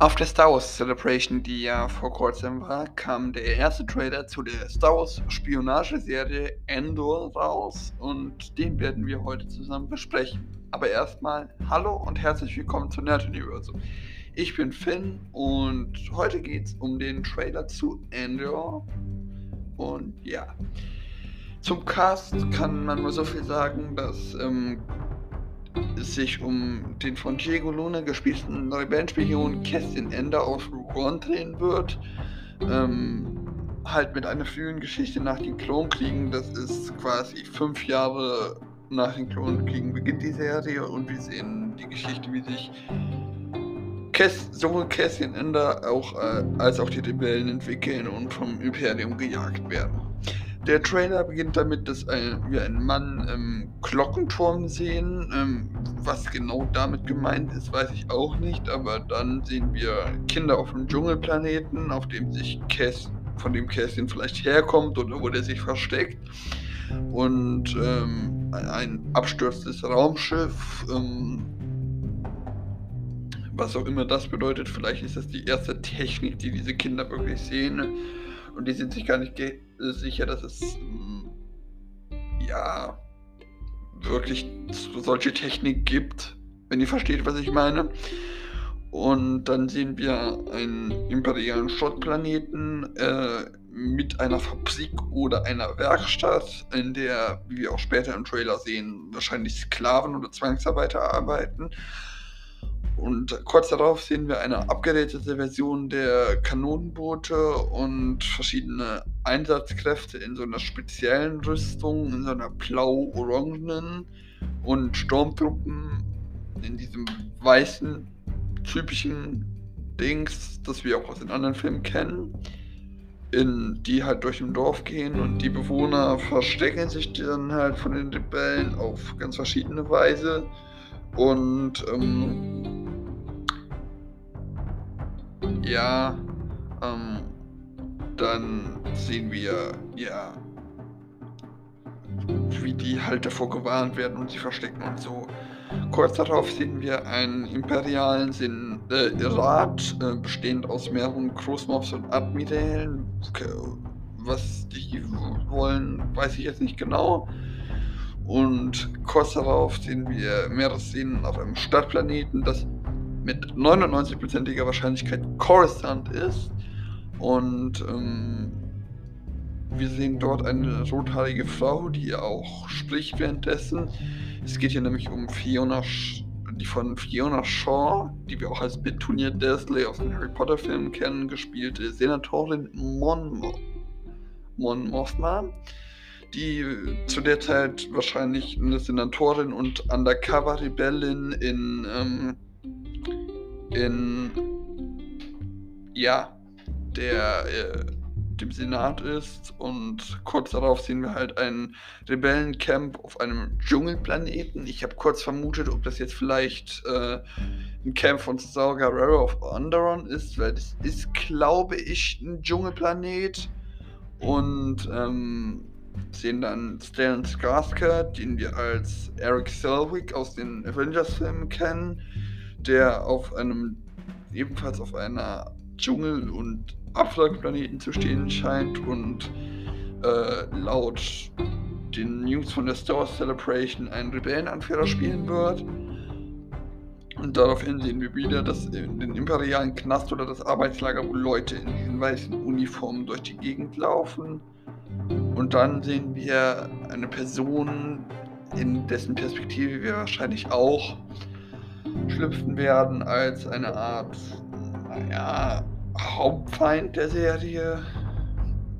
Auf der Star Wars Celebration, die ja vor kurzem war, kam der erste Trailer zu der Star Wars Spionageserie Endor raus und den werden wir heute zusammen besprechen. Aber erstmal hallo und herzlich willkommen zu Nerd Universum. Ich bin Finn und heute geht es um den Trailer zu Endor. Und ja, zum Cast kann man nur so viel sagen, dass ähm, sich um den von Diego Luna gespielten Rebellenspion Kästchen Ender aus One drehen wird. Ähm, halt mit einer frühen Geschichte nach den Klonkriegen. Das ist quasi fünf Jahre nach den Klonkriegen beginnt die Serie und wir sehen die Geschichte, wie sich Cass, sowohl Cassian Ender auch, äh, als auch die Rebellen entwickeln und vom Imperium gejagt werden. Der Trailer beginnt damit, dass ein, wir einen Mann im Glockenturm sehen. Ähm, was genau damit gemeint ist, weiß ich auch nicht. Aber dann sehen wir Kinder auf einem Dschungelplaneten, auf dem sich Cass, von dem Cassian vielleicht herkommt oder wo der sich versteckt. Und ähm, ein abstürzendes Raumschiff. Ähm, was auch immer das bedeutet. Vielleicht ist das die erste Technik, die diese Kinder wirklich sehen. Und die sind sich gar nicht sicher, dass es ähm, ja wirklich solche Technik gibt, wenn ihr versteht, was ich meine. Und dann sehen wir einen imperialen Schrottplaneten äh, mit einer Fabrik oder einer Werkstatt, in der, wie wir auch später im Trailer sehen, wahrscheinlich Sklaven oder Zwangsarbeiter arbeiten. Und kurz darauf sehen wir eine abgedatete Version der Kanonenboote und verschiedene Einsatzkräfte in so einer speziellen Rüstung, in so einer blau-orangenen und Sturmtruppen in diesem weißen, typischen Dings, das wir auch aus den anderen Filmen kennen, in die halt durch ein Dorf gehen und die Bewohner verstecken sich dann halt von den Rebellen auf ganz verschiedene Weise. Und ähm, ja, ähm, dann sehen wir, ja, wie die halt davor gewarnt werden und sie verstecken und so. Kurz darauf sehen wir einen imperialen Sinn, äh, Rat, äh, bestehend aus mehreren Großmobs und Admirälen. Was die wollen, weiß ich jetzt nicht genau. Und kurz darauf sehen wir mehrere Szenen auf einem Stadtplaneten, das mit 99%iger Wahrscheinlichkeit Coruscant ist. Und ähm, wir sehen dort eine rothaarige Frau, die auch spricht währenddessen. Es geht hier nämlich um Fiona, Sh die von Fiona Shaw, die wir auch als Petunia Dursley aus den Harry Potter Filmen kennen, gespielte Senatorin Mon, Mon Mothma, die zu der Zeit wahrscheinlich eine Senatorin und Undercover-Rebellin in ähm, in ja, der äh, dem Senat ist und kurz darauf sehen wir halt ein Rebellencamp auf einem Dschungelplaneten. Ich habe kurz vermutet, ob das jetzt vielleicht äh, ein Camp von Saw Gerrera auf Onderon ist, weil das ist, glaube ich, ein Dschungelplanet. Und ähm, sehen dann Stellan Skarsgård, den wir als Eric Selwick aus den Avengers-Filmen kennen der auf einem, ebenfalls auf einer Dschungel- und Abschlagplaneten zu stehen scheint und äh, laut den News von der Star Wars Celebration einen Rebellenanführer spielen wird. Und daraufhin sehen wir wieder, dass in den imperialen Knast oder das Arbeitslager, wo Leute in diesen weißen Uniformen durch die Gegend laufen. Und dann sehen wir eine Person, in dessen Perspektive wir wahrscheinlich auch schlüpfen werden als eine Art, naja, Hauptfeind der Serie.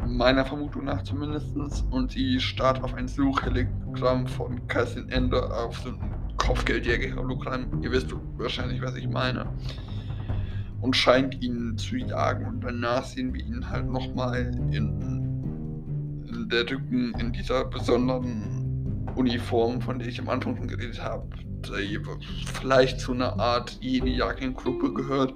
Meiner Vermutung nach zumindest. Und sie startet auf ein Suchhologramm von Cassian Ender auf so ein Kopfgeldjäger-Hologramm. Ihr wisst wahrscheinlich, was ich meine. Und scheint ihn zu jagen. Und danach sehen wir ihn halt nochmal in, in der Rücken in dieser besonderen Uniform, von der ich am Anfang schon geredet habe vielleicht zu einer Art Jedi-Jagd-Gruppe gehört.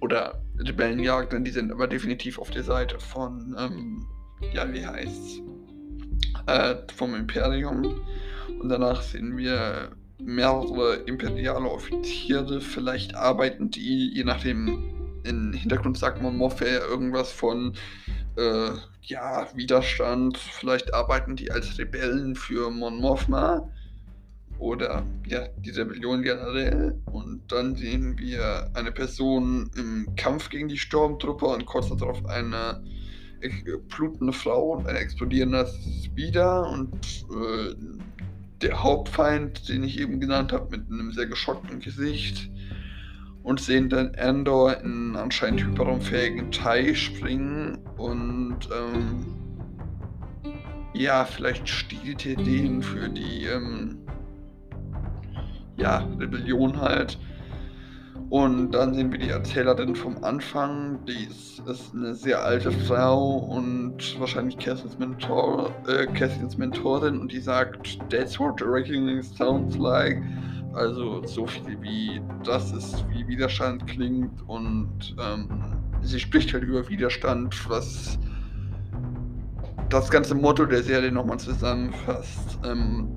Oder Rebellenjagd, denn die sind aber definitiv auf der Seite von, ähm, ja, wie heißt's? Äh, vom Imperium. Und danach sehen wir mehrere imperiale Offiziere, vielleicht arbeiten die, je nachdem, im Hintergrund sagt man Moffat irgendwas von äh, ja, Widerstand, vielleicht arbeiten die als Rebellen für Mon Mothma oder ja, die Rebellion generell. Und dann sehen wir eine Person im Kampf gegen die Sturmtruppe und kurz darauf eine blutende Frau und ein explodierender Speeder und äh, der Hauptfeind, den ich eben genannt habe, mit einem sehr geschockten Gesicht. Und sehen dann Endor in anscheinend hyperraumfähigen Teil springen und ähm, ja, vielleicht stiehlt er den für die ähm, ja, Rebellion halt. Und dann sehen wir die Erzählerin vom Anfang. Die ist, ist eine sehr alte Frau und wahrscheinlich Cassians, Mentor, äh, Cassians Mentorin und die sagt, That's what Awakening sounds like. Also so viel wie das ist, wie Widerstand klingt und ähm, sie spricht halt über Widerstand, was das ganze Motto der Serie nochmal zusammenfasst. Ähm,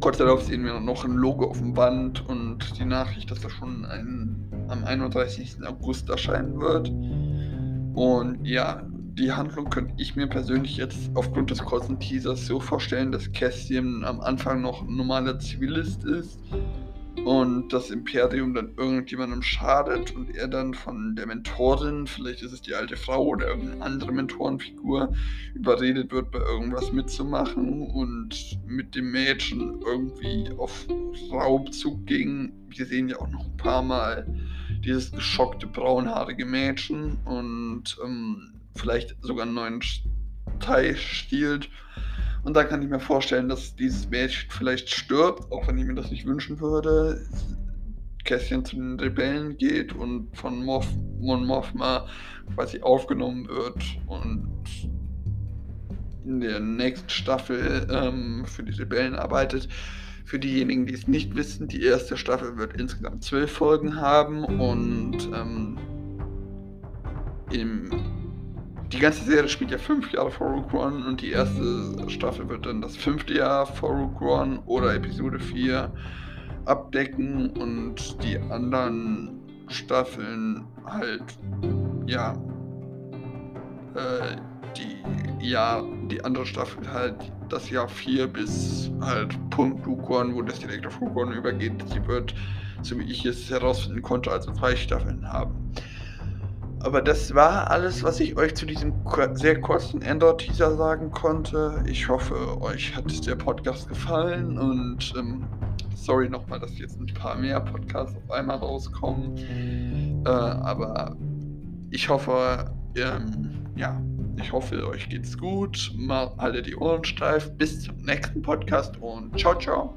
Kurz darauf sehen wir noch ein Logo auf dem Band und die Nachricht, dass das schon ein, am 31. August erscheinen wird. Und ja, die Handlung könnte ich mir persönlich jetzt aufgrund des kurzen Teasers so vorstellen, dass Cassian am Anfang noch ein normaler Zivilist ist und das Imperium dann irgendjemandem schadet und er dann von der Mentorin, vielleicht ist es die alte Frau oder irgendeine andere Mentorenfigur, überredet wird, bei irgendwas mitzumachen und mit dem Mädchen irgendwie auf Raubzug ging. Wir sehen ja auch noch ein paar Mal dieses geschockte braunhaarige Mädchen und ähm, vielleicht sogar einen neuen Teil stiehlt. Und da kann ich mir vorstellen, dass dieses Mädchen vielleicht stirbt, auch wenn ich mir das nicht wünschen würde. Kästchen zu den Rebellen geht und von Moff, Mon Mothma quasi aufgenommen wird und in der nächsten Staffel ähm, für die Rebellen arbeitet. Für diejenigen, die es nicht wissen, die erste Staffel wird insgesamt zwölf Folgen haben und ähm, im die ganze Serie spielt ja fünf Jahre vor Rogue One und die erste Staffel wird dann das fünfte Jahr vor Rogue One oder Episode 4 abdecken und die anderen Staffeln halt, ja, äh, die, ja, die andere Staffel halt das Jahr 4 bis halt Punkt Rogue One, wo das direkt auf Rogue One übergeht, sie wird, so wie ich es herausfinden konnte, also drei Staffeln haben. Aber das war alles, was ich euch zu diesem sehr kurzen Endor-Teaser sagen konnte. Ich hoffe, euch hat der Podcast gefallen und ähm, sorry nochmal, dass jetzt ein paar mehr Podcasts auf einmal rauskommen. Äh, aber ich hoffe, ähm, ja, ich hoffe, euch geht's gut. Mal alle die Ohren steif. Bis zum nächsten Podcast und ciao, ciao.